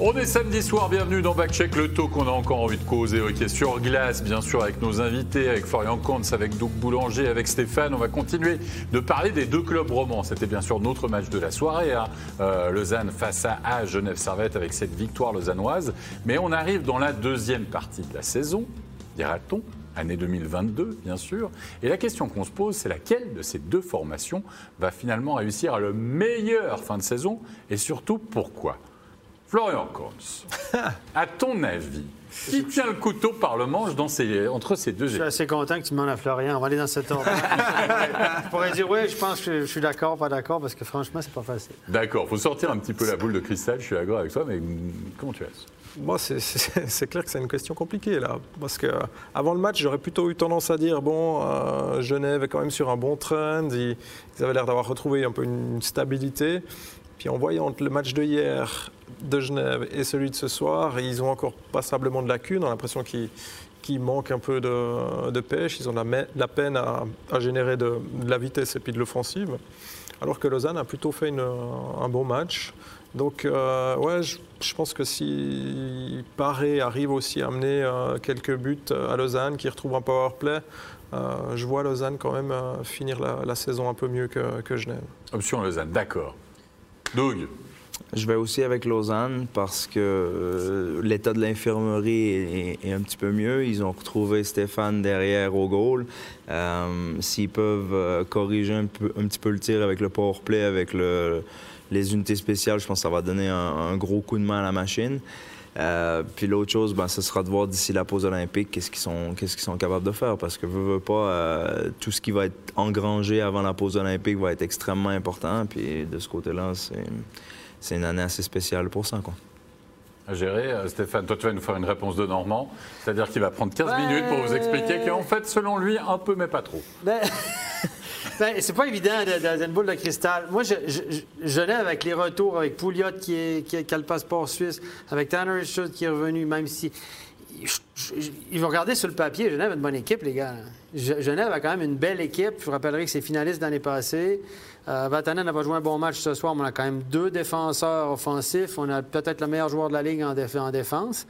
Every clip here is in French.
On est samedi soir, bienvenue dans Backcheck, le taux qu'on a encore envie de causer, ok, sur glace, bien sûr, avec nos invités, avec Florian Kantz, avec Doug Boulanger, avec Stéphane. On va continuer de parler des deux clubs romans. C'était bien sûr notre match de la soirée, hein. Euh, Lausanne face à Genève Servette, avec cette victoire lausannoise. Mais on arrive dans la deuxième partie de la saison, dira-t-on, année 2022, bien sûr. Et la question qu'on se pose, c'est laquelle de ces deux formations va finalement réussir à le meilleur fin de saison et surtout pourquoi? Florian Kohns, à ton avis, qui tient le couteau par le manche dans ces- entre ces deux Je suis assez content que tu demandes à Florian. On va aller dans cet ordre. je pourrais dire oui, je pense que je suis d'accord, pas d'accord, parce que franchement, c'est pas facile. D'accord, faut sortir un petit peu la boule de cristal, je suis d'accord avec toi, mais mm, comment tu es Moi, c'est- clair que c'est une question compliquée là, parce que avant le match, j'aurais plutôt eu tendance à dire bon, euh, Genève est quand même sur un bon trend, ils, ils avaient l'air d'avoir retrouvé un peu une stabilité. En voyant le match de hier de Genève et celui de ce soir, ils ont encore passablement de lacunes. On a l'impression qu'ils manquent un peu de, pêche. Ils ont la, peine à, générer de, la vitesse et puis de l'offensive. Alors que Lausanne a plutôt fait un bon match. Donc, euh, ouais, je, pense que si Paré arrive aussi à amener euh, quelques buts à Lausanne, qui retrouve un power play, euh, je vois Lausanne quand même finir la, la saison un peu mieux que, que Genève. Option Lausanne, d'accord. Doug, Je vais aussi avec Lausanne parce que euh, l'état de l'infirmerie est, un petit peu mieux. Ils ont retrouvé Stéphane derrière au goal. Euh, S'ils peuvent euh, corriger un, petit peu le tir avec le power play, avec le- les unités spéciales, je pense que ça va donner un gros coup de main à la machine. Euh, puis l'autre chose, ben, ce sera de voir d'ici la pause olympique qu'est-ce qu'ils sont, qu'est-ce qu'ils sont capables de faire. Parce que, veux, veux pas, euh, tout ce qui va être engrangé avant la pause olympique va être extrêmement important. Puis de ce côté-là, c'est, c'est une année assez spéciale pour ça. Quoi. à gérer. Euh, Stéphane, toi tu vas nous faire une réponse de Normand, c'est-à-dire qu'il va prendre 15 Ouais. minutes pour vous expliquer qu'en fait, selon lui, un peu mais pas trop. Ben, c'est pas évident de- de- dans une boule de cristal. Moi, je, avec les retours, avec Pouliot qui, a- le passeport suisse, avec Tanner Richard qui est revenu, même si. Ils vont regarder sur le papier, Genève a une bonne équipe, les gars. Genève a quand même une belle équipe. Je vous rappellerai que c'est finaliste l'année passée. Euh, Vatanen n'a pas joué un bon match ce soir, mais on a quand même deux défenseurs offensifs. On a peut-être le meilleur joueur de la Ligue en, en défense.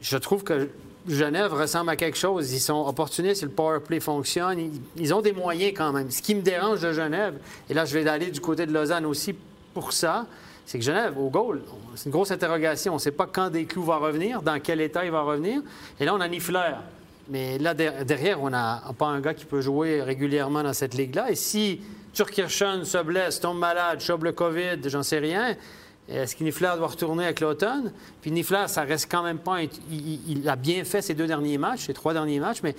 Je trouve que Genève ressemble à quelque chose. Ils sont opportunistes, le power play fonctionne. Ils, ont des moyens quand même. Ce qui me dérange de Genève, et là je vais aller du côté de Lausanne aussi pour ça, c'est que Genève, au goal, c'est une grosse interrogation. On ne sait pas quand Desclous va revenir, dans quel état il va revenir. Et là, on a Nifler. Mais là, der- derrière, on n'a pas un gars qui peut jouer régulièrement dans cette ligue-là. Et si Turkirchen se blesse, tombe malade, chope le COVID, j'en sais rien, est-ce que Nifler doit retourner avec l'automne? Puis Nifler, ça reste quand même pas. un- il, il- a bien fait ses deux derniers matchs, ses trois derniers matchs, mais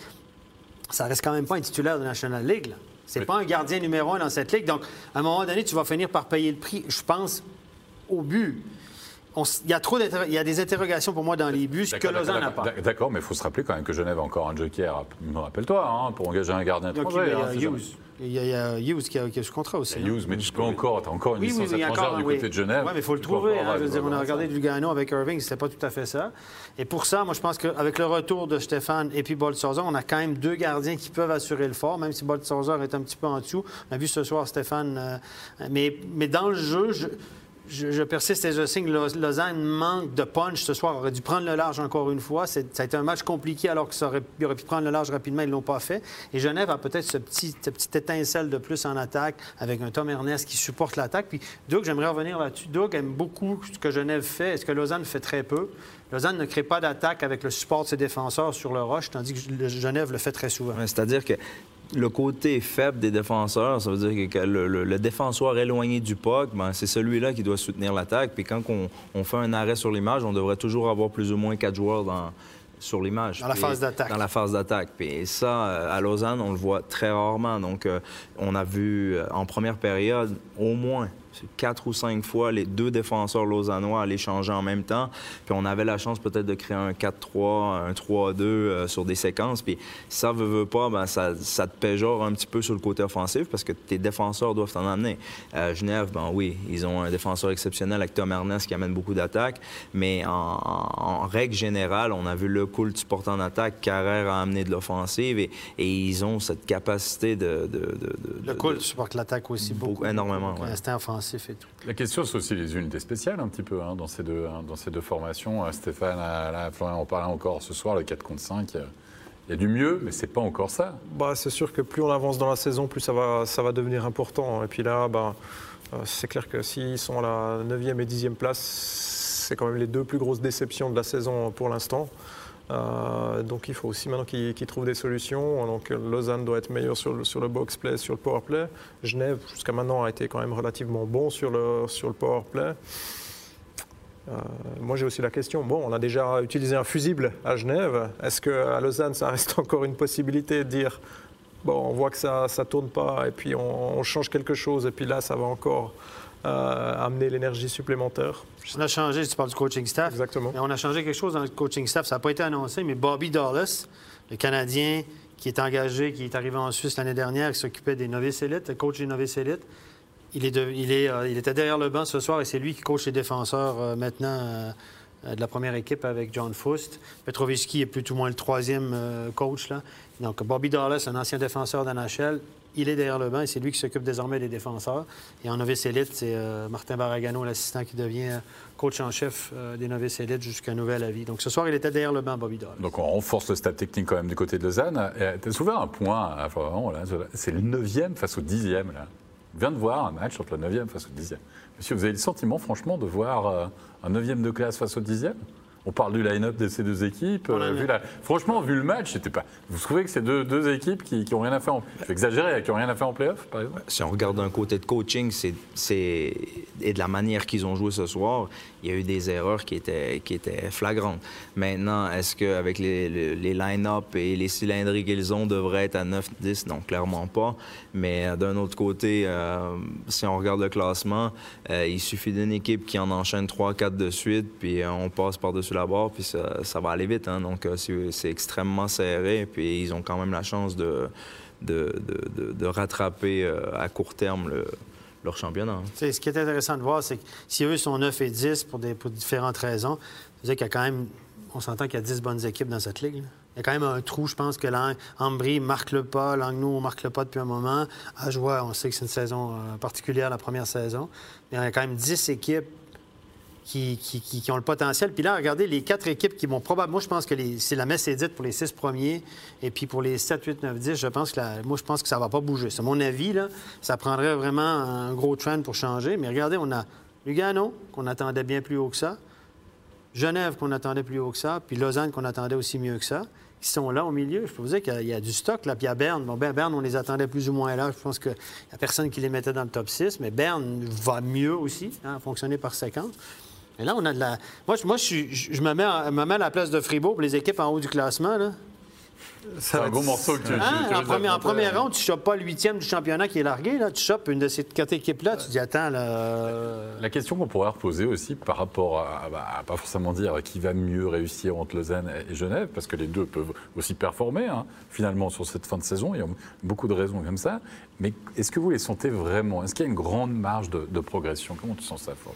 ça reste quand même pas un titulaire de la National League. là. C'est Oui. pas un gardien numéro un dans cette ligue. Donc, à un moment donné, tu vas finir par payer le prix, je pense, au but. Il y a trop il y a des interrogations pour moi dans les buts, ce que Lausanne n'a pas. d'ac- D'accord, mais il faut se rappeler quand même que Genève a encore un joker, rappelle-toi, hein, pour engager un gardien étranger. il y hein, a Hughes. Il y a, Hughes qui a, qui a ce contrat aussi. Il y a hein. Hughes, mais tu peux encore, as encore une Oui, oui, licence a étrangère encore du oui. côté de Genève. Oui, mais il faut le Tu trouver. encore hein. avoir- Je veux dire, on a regardé ça. Lugano avec Irving, c'était pas tout à fait ça. Et pour ça, moi, je pense qu'avec le retour de Stéphane et puis Boltzhauser, on a quand même deux gardiens qui peuvent assurer le fort, même si Boltzhauser est un petit peu en dessous. On a vu ce soir Stéphane. euh, mais, mais dans le jeu, je, je- persiste et je signe. Lau- Lausanne manque de punch ce soir. aurait dû prendre le large encore une fois. Ça a été un match compliqué alors qu'il aurait, aurait pu prendre le large rapidement. Ils ne l'ont pas fait. Et Genève a peut-être ce petit, cette petite étincelle de plus en attaque avec un Tom Ernest qui supporte l'attaque. Puis Doug, j'aimerais revenir là-dessus. Doug aime beaucoup ce que Genève fait. Est-ce que Lausanne fait très peu? Lausanne ne crée pas d'attaque avec le support de ses défenseurs sur le rush, tandis que Genève le fait très souvent. C'est-à-dire que le côté faible des défenseurs, ça veut dire que le, le- le défenseur éloigné du puck, ben, c'est celui-là qui doit soutenir l'attaque. Puis quand on, on fait un arrêt sur l'image, on devrait toujours avoir plus ou moins quatre joueurs dans, sur l'image. Dans la phase d'attaque. Dans la phase d'attaque. Puis ça, euh, à Lausanne, on le voit très rarement. Donc, euh, on a vu euh, en première période au moins quatre ou cinq fois les deux défenseurs lausannois aller changer en même temps. Puis on avait la chance peut-être de créer un 4-3, un 3-2 euh, sur des séquences. Puis ça veut, veut pas, ben, ça, ça te péjore un petit peu sur le côté offensif parce que tes défenseurs doivent t'en amener. Euh, Genève, ben oui, ils ont un défenseur exceptionnel avec Tom Ernest qui amène beaucoup d'attaques. Mais en, en- règle générale, on a vu le cool du porte en attaque, Carrère a amené de l'offensive et, et ils ont cette capacité de... de, de- de- Le cool supporte l'attaque aussi beaucoup. Beaucoup, énormément, Donc, ouais. Instinct offensif. Tout. La question, c'est aussi les unités spéciales un petit peu hein, dans, ces deux, hein, dans ces deux formations. Euh, Stéphane, euh, là, Florian en parlait encore ce soir, le 4 contre 5. euh, Il y a du mieux, mais c'est pas encore ça. Bah, c'est sûr que plus on avance dans la saison, plus ça va, ça va devenir important. Et puis là, bah, c'est clair que s'ils sont à la 9e et 10e place, c'est quand même les deux plus grosses déceptions de la saison pour l'instant. Euh, donc il faut aussi maintenant qu'ils trouvent des solutions. Donc Lausanne doit être meilleur sur le, sur le box play, sur le power play. Genève, jusqu'à maintenant, a été quand même relativement bon sur le, sur le power play. Euh, moi, j'ai aussi la question. Bon, on a déjà utilisé un fusible à Genève. Est-ce qu'à Lausanne, ça reste encore une possibilité de dire bon, on voit que ça ne tourne pas et puis on change quelque chose et puis là, ça va encore euh, amener l'énergie supplémentaire On a changé, tu parles du coaching staff. Exactement. Mais on a changé quelque chose dans le coaching staff. Ça n'a pas été annoncé, mais Bobby Dallas, le Canadien qui est engagé, qui est arrivé en Suisse l'année dernière, qui s'occupait des novices élites, le coach des novices élites, il, est de- il, est, euh, il était derrière le banc ce soir et c'est lui qui coach les défenseurs euh, maintenant euh, de la première équipe avec John Foust. Petrovski est plus ou moins le troisième coach. Là. Donc, Bobby Dallas, un ancien défenseur d'NHL, il est derrière le banc et c'est lui qui s'occupe désormais des défenseurs. Et en novice élite, c'est euh, Martin Baragano, l'assistant, qui devient euh, coach en chef euh, des novices élites jusqu'à nouvel avis. Donc, ce soir, il était derrière le banc, Bobby Dallas. Donc on renforce le stade technique quand même du côté de Lausanne. As soulevé un point, là, c'est le 9e face au 10e. Là. On vient de voir un match entre le 9e face au 10e. Monsieur, vous avez le sentiment, franchement, de voir un 9e de classe face au 10e on parle du line-up de ces deux équipes. Euh, a- vu la- Franchement, vu le match, c'était pas. Vous trouvez que c'est deux, deux équipes qui, qui ont rien à faire en. Je vais exagérer, qui ont rien à faire en playoff, par exemple? Si on regarde d'un côté de coaching c'est, c'est- et de la manière qu'ils ont joué ce soir, il y a eu des erreurs qui étaient, qui étaient flagrantes. Maintenant, est-ce qu'avec les, les, les line-up et les cylindries qu'ils ont, devraient être à 9-10? Non, clairement pas. Mais euh, d'un autre côté, euh, si on regarde le classement, euh, il suffit d'une équipe qui en enchaîne 3-4 de suite, puis euh, on passe par-dessus la puis ça, va aller vite. hein. Donc, euh, c'est, c'est extrêmement serré, puis ils ont quand même la chance de, de, de- rattraper euh, à court terme le- leur championnat. hein. Ce qui est intéressant de voir, c'est que si eux sont 9 et 10 pour, différentes raisons, dire qu'il y a quand même, on s'entend qu'il y a 10 bonnes équipes dans cette ligue. Il y a quand même un trou, je pense que Ambry marque le pas, Langnaud marque le pas depuis un moment. Ajoie, on sait que c'est une saison euh, particulière, la première saison. Mais il y a quand même 10 équipes qui, qui- qui- qui ont le potentiel. Puis là, regardez, les quatre équipes qui vont probablement... Moi, je pense que c'est la messe est dite pour les six premiers. Et puis pour les 7, 8, 9, 10, je pense que moi, je pense que ça va pas bouger. C'est mon avis, là. Ça prendrait vraiment un gros trend pour changer. Mais regardez, on a Lugano, qu'on attendait bien plus haut que ça. Genève, qu'on attendait plus haut que ça. Puis Lausanne, qu'on attendait aussi mieux que ça. Ils sont là au milieu. Je peux vous dire qu'il y a- du stock. Là. Puis a Berne. Bon, ben, Berne, on les attendait plus ou moins là. Je pense qu'il n'y a personne qui les mettait dans le top 6. Mais Berne va mieux aussi, hein, fonctionner par séquence. Mais là, on a de la. Moi, je, moi, je, suis- je- je me, mets à, me mets à la place de Fribourg pour les équipes en haut du classement. Là. C'est un gros morceau que tu. Hein? tu En, première, en première ronde, tu ne chopes pas le huitième du championnat qui est largué. Là. Tu chopes une de ces quatre équipes-là. Tu dis, attends, là. euh, La question qu'on pourrait reposer aussi par rapport à, bah, à pas forcément dire qui va mieux réussir entre Lausanne et Genève, parce que les deux peuvent aussi performer hein, finalement sur cette fin de saison. Il y a beaucoup de raisons comme ça. Mais est-ce que vous les sentez vraiment? Est-ce qu'il y a une grande marge de, de progression? Comment tu sens ça, Ford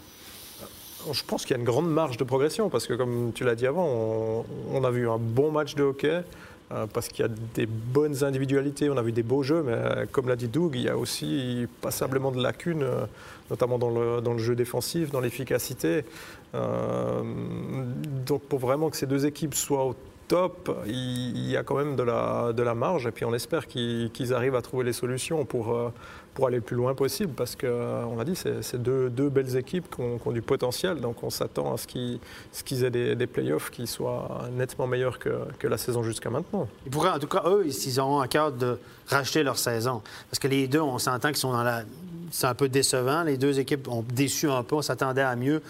Je pense qu'il y a une grande marge de progression parce que, comme tu l'as dit avant, on, a vu un bon match de hockey euh, parce qu'il y a des bonnes individualités, on a vu des beaux jeux, mais euh, comme l'a dit Doug, il y a aussi passablement de lacunes, euh, notamment dans le, dans le jeu défensif, dans l'efficacité. Donc, pour vraiment que ces deux équipes soient au il, y a quand même de la, marge et puis on espère qu'ils arrivent à trouver les solutions pour. euh, pour aller le plus loin possible, parce qu'on l'a dit, c'est deux, belles équipes qui ont, du potentiel, donc on s'attend à ce qu'ils aient des, playoffs qui soient nettement meilleurs que, que la saison jusqu'à maintenant. Ils pourraient, en tout cas, eux, ils auront à cœur de racheter leur saison. Parce que les deux, on s'entend qu'ils sont dans la. C'est un peu décevant. Les deux équipes ont déçu un peu. On s'attendait à mieux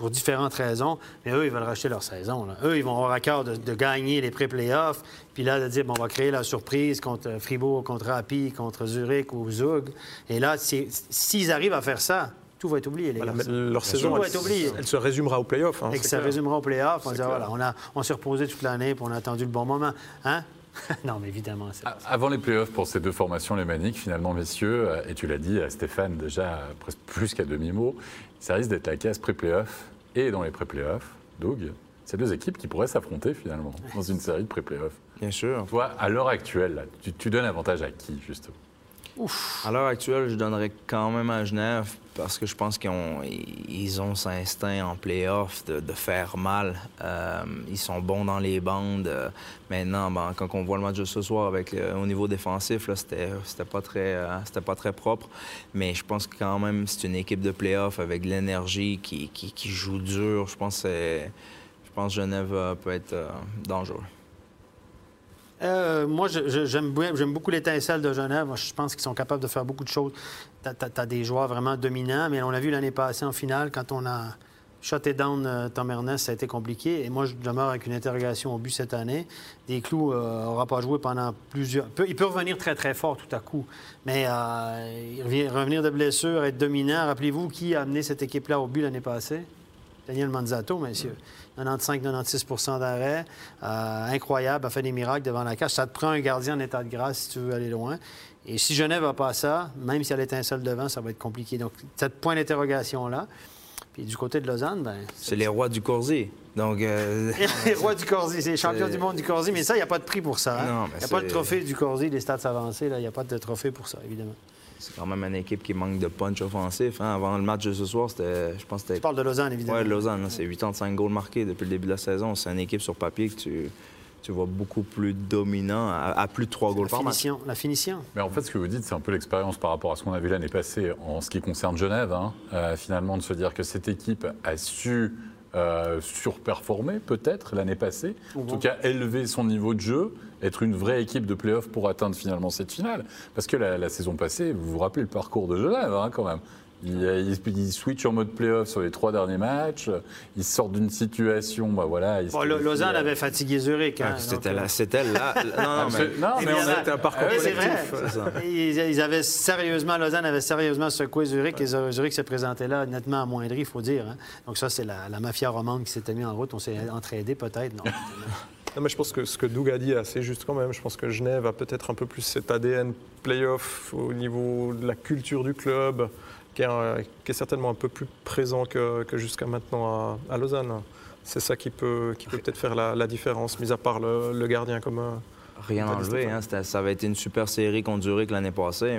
pour différentes raisons. Mais eux, ils veulent racheter leur saison. là. Eux, ils vont avoir à cœur de, de gagner les pré-playoffs. Puis là, de dire, bon, on va créer la surprise contre Fribourg, contre Rapi, contre Zurich ou Zug. Et là, s'ils arrivent à faire ça, tout va être oublié, les Voilà, gars. leur saison, va elle, être oublié. elle se résumera aux playoffs. hein, Et que ça clair. résumera au playoff. On, voilà, on, a- on s'est reposé toute l'année, puis on a attendu le bon moment. Hein? non, mais évidemment, c'est A- Avant les playoffs pour ces deux formations, les Maniques, finalement, messieurs, euh, et tu l'as dit à Stéphane déjà euh, presque plus qu'à demi-mot, ça risque d'être la case pré-playoff et dans les pré-playoffs, Doug, c'est deux équipes qui pourraient s'affronter finalement dans une série de pré-playoffs. Bien sûr. Toi, à l'heure actuelle, là, tu, tu donnes avantage à qui, justement? À l'heure actuelle, je donnerais quand même à Genève parce que je pense qu'ils ont, ils ont cet instinct en playoff de, faire mal. Euh, ils sont bons dans les bandes. Euh, maintenant, ben, quand on voit le match de ce soir avec, euh, au niveau défensif, c'était, pas très, c'était pas très propre. Mais je pense que quand même, c'est une équipe de playoff avec de l'énergie qui, joue dur. Je pense que, Genève peut être dangereux. Euh, moi, j'aime beaucoup l'étincelle de Genève. Je pense qu'ils sont capables de faire beaucoup de choses. Tu as, des joueurs vraiment dominants, mais on l'a vu l'année passée en finale, quand on a shoté down euh, Tom Ernest, ça a été compliqué. Et moi, je demeure avec une interrogation au but cette année. Des clous n'aura pas joué pendant plusieurs... Il peut revenir très, très fort tout à coup, mais euh, revenir de blessure, être dominant. Rappelez-vous qui a amené cette équipe-là au but l'année passée? Daniel Manzato, messieurs. 95-96% d'arrêt. Euh, incroyable, a fait des miracles devant la cage. Ça te prend un gardien en état de grâce si tu veux aller loin. Et si Genève n'a pas ça, même s'il y a l'étincelle devant, ça va être compliqué. Donc, cette point d'interrogation-là. Puis du côté de Lausanne, ben, C'est les rois du Corsier. Donc, euh, les rois du Corsi, c'est les champions du monde du Corsi, mais ça, il n'y a pas de prix pour ça. hein. Il n'y a pas de trophée du Corsi, des stats avancés, il n'y a pas de trophée pour ça, évidemment. C'est quand même une équipe qui manque de punch offensif. hein. Avant le match de ce soir, c'était, je pense c'était parle de Lausanne, évidemment. Ouais, Lausanne, là, c'est 85 goals marqués depuis le début de la saison. C'est une équipe sur papier que tu, tu vois beaucoup plus dominant, à, à plus de 3 goals la par match. finition, la finition. Mais en fait, ce que vous dites, c'est un peu l'expérience par rapport à ce qu'on a vu l'année passée en ce qui concerne Genève. hein. Euh, finalement, de se dire que cette équipe a su euh, surperformer, peut-être, l'année passée. En tout cas, élever son niveau de jeu, être une vraie équipe de play-off pour atteindre finalement cette finale. Parce que la, la saison passée, vous vous rappelez le parcours de Genève, hein, quand même. Ils, ils, ils switchent en mode play-off sur les trois derniers matchs. Ils sortent d'une situation, bah voilà. Bon, Lausanne euh, avait fatigué Zurich. hein, Ah, C'était donc, là, euh, c'était là. Non, non, mais c'est- non, mais on Évidemment. a C'était un parcours c'est vrai. collectif. c'est ça. Ils, ils avaient sérieusement, Lausanne avait sérieusement secoué Zurich et Zurich se présentait là nettement amoindri, il faut dire. hein. Donc ça, c'est la, la mafia romande qui s'était mise en route. On s'est entraidé peut-être. Non. Non, mais je pense que ce que Doug a dit est assez juste quand même. Je pense que Genève a peut-être un peu plus cet ADN playoff au niveau de la culture du club, qui est, certainement un peu plus présent que, jusqu'à maintenant à, Lausanne. C'est ça qui peut, peut-être faire la, différence, mis à part le, le gardien comme. Euh, Rien enlevé. Stéphane. Hein. Ça avait été une super série contre Zurich l'année passée,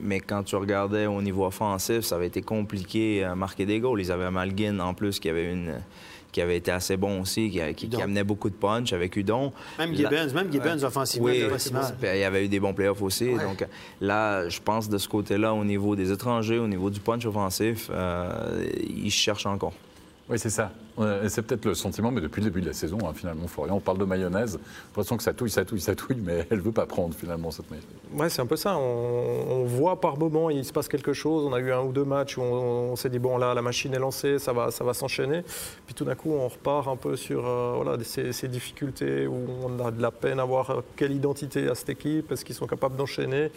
mais quand tu regardais au niveau offensif, ça avait été compliqué à marquer des goals. Ils avaient Malgin en plus qui avait une qui avait été assez bon aussi, qui, qui- qui Udon. amenait beaucoup de punch avec Udon. Même Là- Gibbons, même Gibbons offensivement, Oui, il y avait eu des bons playoffs aussi. Ouais. Donc là, je pense de ce côté-là, au niveau des étrangers, au niveau du punch offensif, euh, ils cherchent encore. Oui, c'est ça. C'est peut-être le sentiment, mais depuis le début de la saison, hein, finalement, Florian, on parle de mayonnaise. L'impression que ça touille, ça touille, ça touille, mais elle ne veut pas prendre finalement cette mayonnaise. Ouais, c'est un peu ça. On, voit par moment, il se passe quelque chose. On a eu un ou deux matchs où on, s'est dit, bon, là, la machine est lancée, ça va, ça va s'enchaîner. Puis tout d'un coup, on repart un peu sur euh, voilà, ces, ces difficultés où on a de la peine à voir quelle identité a cette équipe, est-ce qu'ils sont capables d'enchaîner?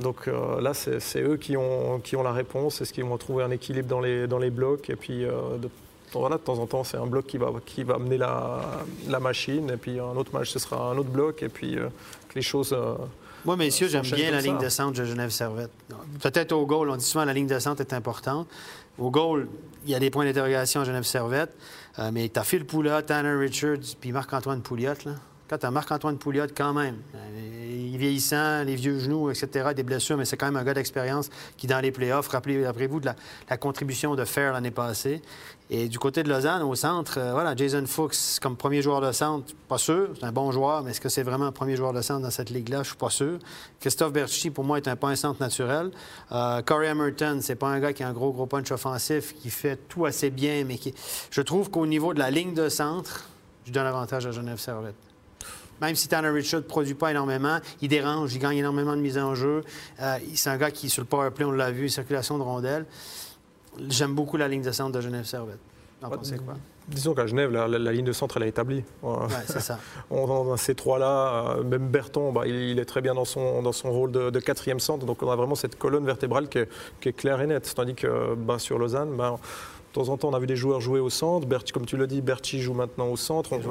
Donc euh, là, c'est eux qui ont, qui ont la réponse, est-ce qu'ils vont trouver un équilibre dans les, dans les blocs. Et puis, euh, de, voilà, de temps en temps, c'est un bloc qui va, qui va amener la, la machine. Et puis, un autre match, ce sera un autre bloc. Et puis, euh, que les choses. Moi, messieurs, j'aime bien la ligne de centre de Genève Servette. Peut-être au goal, on dit souvent la ligne de centre est importante. Au goal, il y a des points d'interrogation à Genève Servette. Mais tu as Phil Poula, Tanner Richards, puis Marc-Antoine Pouliot. Là. Quand tu as Marc-Antoine Pouliot, quand même, vieillissant, les vieux genoux, etc., des blessures, mais c'est quand même un gars d'expérience qui, dans les playoffs, rappelez- rappelez-vous de la, contribution de Fair l'année passée. Et du côté de Lausanne, au centre, euh, voilà, Jason Fuchs comme premier joueur de centre, pas sûr. C'est un bon joueur, mais est-ce que c'est vraiment un premier joueur de centre dans cette ligue-là? Je suis pas sûr. Christophe Berchi, pour moi, est un pas un centre naturel. Euh, Corey Emerton, c'est pas un gars qui a un gros, gros punch offensif, qui fait tout assez bien, mais qui... je trouve qu'au niveau de la ligne de centre, je donne avantage à Genève Servette. Même si Tanner Richard ne produit pas énormément, il dérange, il gagne énormément de mise en jeu. Euh, c'est un gars qui, sur le power play, on l'a vu, circulation de rondelles. J'aime beaucoup la ligne de centre de Genève Servette. Vous en Ouais, pensez quoi? Disons qu'à Genève, la, la- la ligne de centre, elle est établie. Ouais, c'est ça. on- ces trois-là, euh, même Berton, bah, il, il est très bien dans son, dans son rôle de, de quatrième centre. Donc on a vraiment cette colonne vertébrale qui est, qui est claire et nette. Tandis que bah, sur Lausanne, bah, de temps en temps, on a vu des joueurs jouer au centre. Berti, comme tu l'as dit, Berti joue maintenant au centre. On se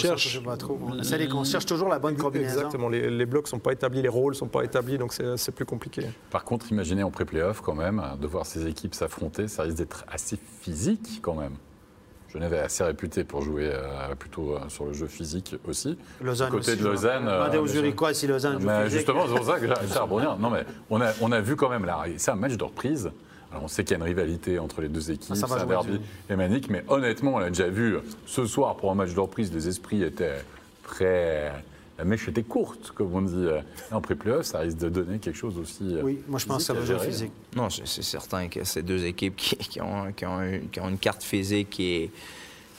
centre, cherche. pas trop. On, les- on cherche toujours la bonne combinaison. Exactement. Les, les blocs ne sont pas établis, les rôles ne sont pas établis, donc c'est plus compliqué. Par contre, imaginez en pré-playoff quand même, de voir ces équipes s'affronter, ça risque d'être assez physique quand même. Genève est assez réputé pour jouer euh, plutôt euh, sur le jeu physique aussi. Lausanne Du côté aussi, de Lausanne, euh, Demandez aux mais je- Zurichois si Lausanne joue justement, c'est pour ça que à rebondir. Non, mais on a, on a vu quand même là, c'est un match de reprise. Alors, on sait qu'il y a une rivalité entre les deux équipes, Ah, c'est un derby dessus. lémanique, mais honnêtement, on l'a déjà vu ce soir pour un match de reprise, les esprits étaient très. La mèche était courte, comme on dit. En pré-playoff, ça risque de donner quelque chose aussi. euh, Oui, moi je pense que ça va jouer physique. Non, c'est certain que c'est deux équipes qui, qui ont, qui ont une, qui ont une carte physique qui est,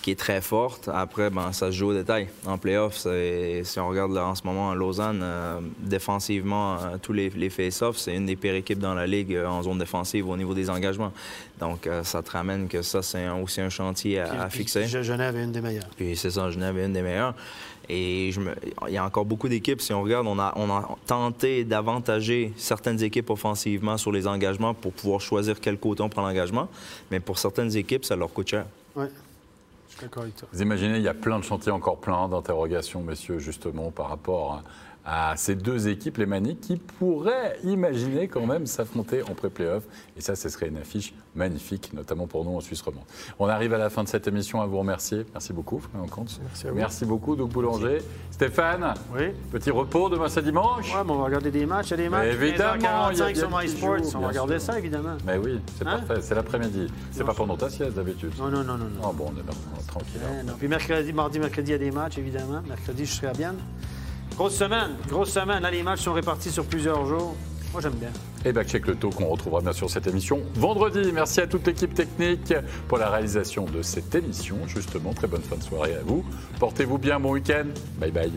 qui est très forte. Après, ben, ça se joue au détail. En playoff, si on regarde là, en ce moment à Lausanne, euh, défensivement, euh, tous les, les face-offs, c'est une des pires équipes dans la ligue euh, en zone défensive au niveau des engagements. Donc, ça te ramène que ça, c'est aussi un chantier à, fixer. puis Genève est une des meilleures. Puis c'est ça, Genève est une des meilleures. Et je me- il y a encore beaucoup d'équipes, si on regarde, on a, on a tenté d'avantager certaines équipes offensivement sur les engagements pour pouvoir choisir quel côté on prend l'engagement. Mais pour certaines équipes, ça leur coûte cher. Oui, Vous imaginez, il y a plein de chantiers, encore plein d'interrogations, messieurs, justement, par rapport à, à ces deux équipes, les Maniques, qui pourraient imaginer quand même s'affronter en pré-playoff. Et ça, ce serait une affiche magnifique, notamment pour nous en Suisse romande. On arrive à la fin de cette émission, à vous remercier. Merci beaucoup, Florian Comte. Merci à vous. Merci beaucoup, Doug Boulanger. Stéphane, Oui. petit repos demain, c'est dimanche Ouais, mais on va regarder des matchs. Il y a des matchs. évidemment, il y a- 15h45 il y a sur des petits MySports. jours, On va regarder sûr. ça, évidemment. Mais oui, c'est Hein parfait, c'est l'après-midi. C'est pas pendant ta sieste d'habitude. Non, non, non, non. Ah bon, on est tranquille. Eh, non. Puis mercredi, mardi, mercredi, il y a des matchs, évidemment. Mercredi, je serai à Bienne. Grosse semaine, grosse semaine. Là, les matchs sont répartis sur plusieurs jours. Moi, j'aime bien. Et Backcheck le taux qu'on retrouvera bien sûr cette émission vendredi. Merci à toute l'équipe technique pour la réalisation de cette émission. Justement, très bonne fin de soirée à vous. Portez-vous bien, bon week-end. Bye bye.